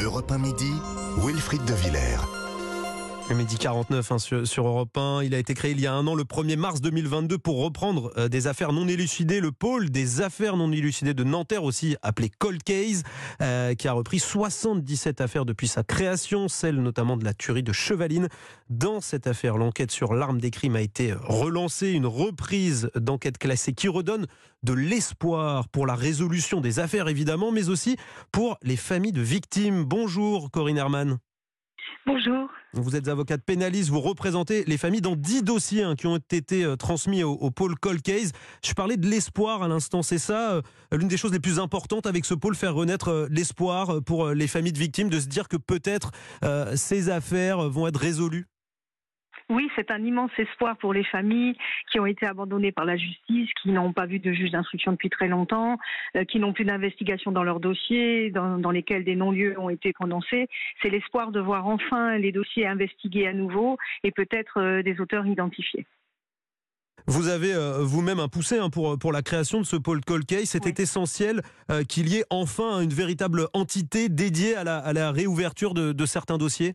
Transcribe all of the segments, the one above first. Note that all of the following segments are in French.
Europe 1 midi, Wilfried de Villers. Le midi 49 hein, sur, sur, Europe 1. Il a été créé il y a un an, le 1er mars 2022, pour reprendre euh, des affaires non élucidées. Le pôle des affaires non élucidées de Nanterre, aussi appelé Cold Case, euh, qui a repris 77 affaires depuis sa création, celle notamment de la tuerie de Chevaline. Dans cette affaire, l'enquête sur l'arme des crimes a été relancée. Une reprise d'enquête classée qui redonne de l'espoir pour la résolution des affaires, évidemment, mais aussi pour les familles de victimes. Bonjour, Corinne Herman. Bonjour. Vous êtes avocate pénaliste, vous représentez les familles dans 10 dossiers hein, qui ont été euh, transmis au, pôle Cold Case. Je parlais de l'espoir à l'instant, c'est ça euh, l'une des choses les plus importantes avec ce pôle, faire renaître euh, l'espoir pour les familles de victimes, de se dire que peut-être ces affaires vont être résolues? Oui, c'est un immense espoir pour les familles qui ont été abandonnées par la justice, qui n'ont pas vu de juge d'instruction depuis très longtemps, euh, qui n'ont plus d'investigation dans leurs dossiers, dans, lesquels des non-lieux ont été prononcés. C'est l'espoir de voir enfin les dossiers investigués à nouveau et peut-être euh, des auteurs identifiés. Vous avez euh, vous-même un poussé hein, pour, pour la création de ce pôle Cold Case. C'était essentiel qu'il y ait enfin une véritable entité dédiée à la, réouverture de certains dossiers?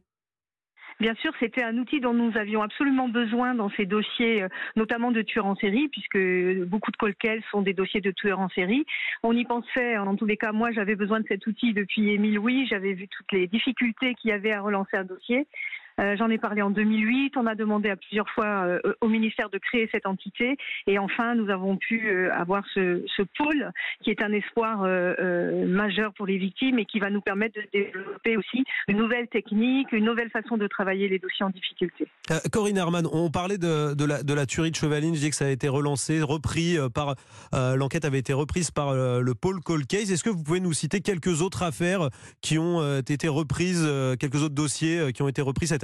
Bien sûr, c'était un outil dont nous avions absolument besoin dans ces dossiers, euh, notamment de tueurs en série, puisque beaucoup de colquels sont des dossiers de tueurs en série. On y pensait, en tous les cas, moi j'avais besoin de cet outil depuis Émile Louis, j'avais vu toutes les difficultés qu'il y avait à relancer un dossier. Euh, j'en ai parlé en 2008. On a demandé à plusieurs fois euh, au ministère de créer cette entité. Et enfin, nous avons pu euh, avoir ce, pôle qui est un espoir majeur pour les victimes et qui va nous permettre de développer aussi une nouvelle technique, une nouvelle façon de travailler les dossiers en difficulté. Corinne Herman, on parlait de, de, la, de, la, tuerie de Chevaline. Je dis que ça a été relancé, repris par. L'enquête avait été reprise par le pôle Cold Case. Est-ce que vous pouvez nous citer quelques autres affaires qui ont été reprises, quelques autres dossiers qui ont été repris cette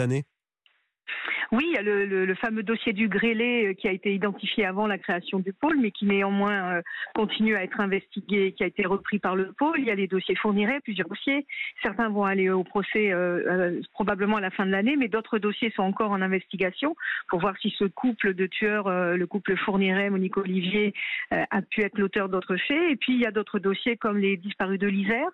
oui, il y a le, fameux dossier du grêlé euh, qui a été identifié avant la création du pôle, mais qui néanmoins euh, continue à être investigué, qui a été repris par le pôle. Il y a les dossiers fournirés, plusieurs dossiers. Certains vont aller au procès euh, probablement à la fin de l'année, mais d'autres dossiers sont encore en investigation pour voir si ce couple de tueurs, le couple fournirait, Monique Olivier, a pu être l'auteur d'autres faits. Et puis il y a d'autres dossiers comme les disparus de l'Isère.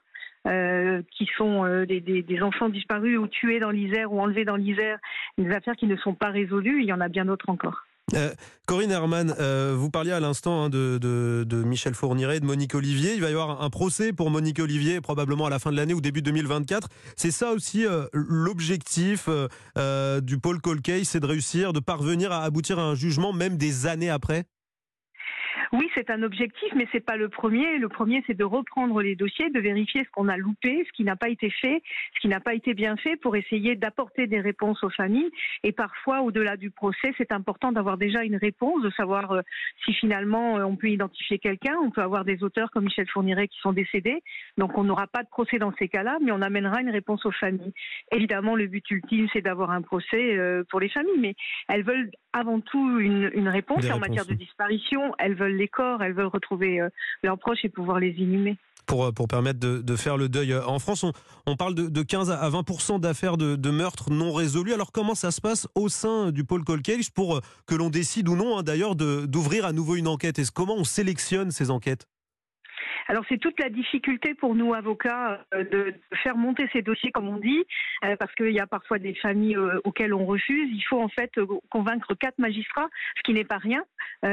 Euh, qui sont euh, des, enfants disparus ou tués dans l'Isère ou enlevés dans l'Isère, des affaires qui ne sont pas résolues. Il y en a bien d'autres encore. Euh, Corinne Herman, vous parliez à l'instant hein, de, Michel Fourniret, de Monique Olivier. Il va y avoir un procès pour Monique Olivier probablement à la fin de l'année ou début 2024. C'est ça aussi l'objectif du pôle Colcay, c'est de réussir, de parvenir à aboutir à un jugement même des années après? Oui, c'est un objectif, mais c'est pas le premier. Le premier, c'est de reprendre les dossiers, de vérifier ce qu'on a loupé, ce qui n'a pas été fait, ce qui n'a pas été bien fait, pour essayer d'apporter des réponses aux familles. Et parfois, au-delà du procès, c'est important d'avoir déjà une réponse, de savoir euh, si finalement euh, on peut identifier quelqu'un. On peut avoir des auteurs comme Michel Fourniret qui sont décédés, donc on n'aura pas de procès dans ces cas-là, mais on amènera une réponse aux familles. Évidemment, le but ultime, c'est d'avoir un procès euh, pour les familles, mais elles veulent avant tout une, réponse en matière de disparition. Elles veulent les corps, elles veulent retrouver euh, leurs proches et pouvoir les inhumer. Pour, euh, pour permettre de, faire le deuil. En France, on, parle de, 15 à 20 d'affaires de, de meurtres non résolus. Alors comment ça se passe au sein du pôle Colcage pour euh, que l'on décide ou non, hein, d'ailleurs, d'ouvrir à nouveau une enquête? Est-ce comment on sélectionne ces enquêtes? Alors c'est toute la difficulté pour nous avocats euh, de, faire monter ces dossiers comme on dit, euh, parce qu'il y a parfois des familles euh, auxquelles on refuse. Il faut en fait convaincre quatre magistrats, ce qui n'est pas rien.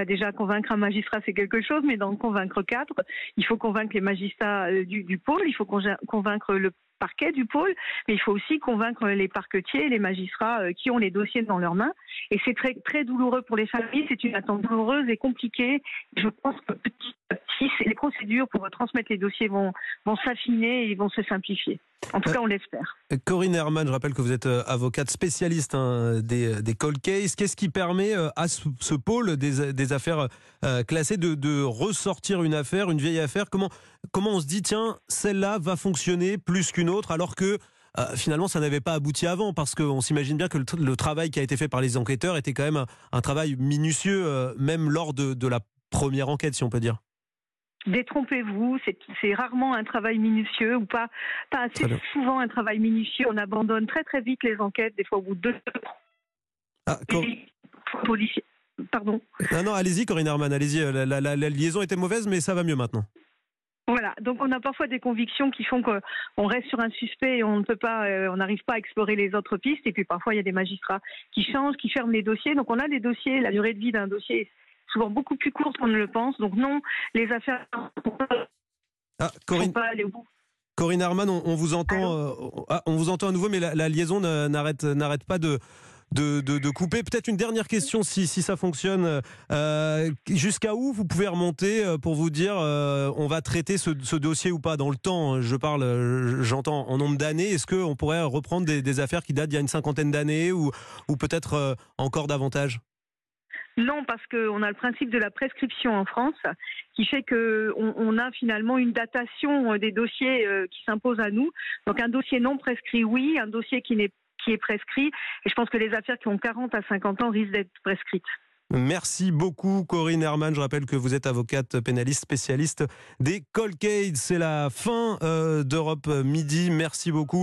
déjà convaincre un magistrat c'est quelque chose, mais d'en convaincre quatre, il faut convaincre les magistrats du, du pôle, il faut convaincre le parquet du pôle, mais il faut aussi convaincre les parquetiers, les magistrats qui ont les dossiers dans leurs mains. Et c'est très, très douloureux pour les familles, c'est une attente douloureuse et compliquée. Je pense que petit à les procédures pour transmettre les dossiers vont, vont s'affiner et vont se simplifier. En tout cas, on l'espère. Corinne Herman, je rappelle que vous êtes euh, avocate spécialiste hein, des, des, cold cases. Qu'est-ce qui permet euh, à ce, pôle des, des affaires classées de, de, ressortir une affaire, une vieille affaire? Comment, comment on se dit, tiens, celle-là va fonctionner plus qu'une autre, alors que euh, finalement, ça n'avait pas abouti avant, parce qu'on s'imagine bien que le, travail qui a été fait par les enquêteurs était quand même un, travail minutieux, euh, même lors de, la première enquête, si on peut dire. Détrompez-vous, c'est rarement un travail minutieux ou pas, pas assez souvent un travail minutieux. On abandonne très très vite les enquêtes, des fois au bout de deux. Ah, Pardon. Non, non, allez-y, Corinne Herman, allez-y. La, la liaison était mauvaise, mais ça va mieux maintenant. Voilà, donc on a parfois des convictions qui font qu'on reste sur un suspect et on ne peut pas, euh, on n'arrive pas à explorer les autres pistes. Et puis parfois il y a des magistrats qui changent, qui ferment les dossiers. Donc on a des dossiers, la durée de vie d'un dossier est souvent beaucoup plus courte qu'on ne le pense. Donc non, les affaires ah, Corinne... pas au bout. Corinne Arman, on, vous entend, euh, ah, on vous entend à nouveau, mais la, la liaison n'arrête n'arrête pas de de, couper. Peut-être une dernière question si, ça fonctionne. Euh, jusqu'à où vous pouvez remonter euh, pour vous dire euh, on va traiter ce, dossier ou pas? Dans le temps Je parle, j'entends en nombre d'années. Est-ce qu'on pourrait reprendre des, affaires qui datent d'il y a une cinquantaine d'années ou, ou peut-être encore davantage? Non, parce qu'on a le principe de la prescription en France, qui fait qu'on on a finalement une datation des dossiers qui s'impose à nous. Donc un dossier non prescrit, oui, un dossier qui n'est qui est prescrit. Et je pense que les affaires qui ont 40 à 50 ans risquent d'être prescrites. Merci beaucoup Corinne Herman. Je rappelle que vous êtes avocate pénaliste spécialiste des Colcades. C'est la fin euh, d'Europe Midi. Merci beaucoup.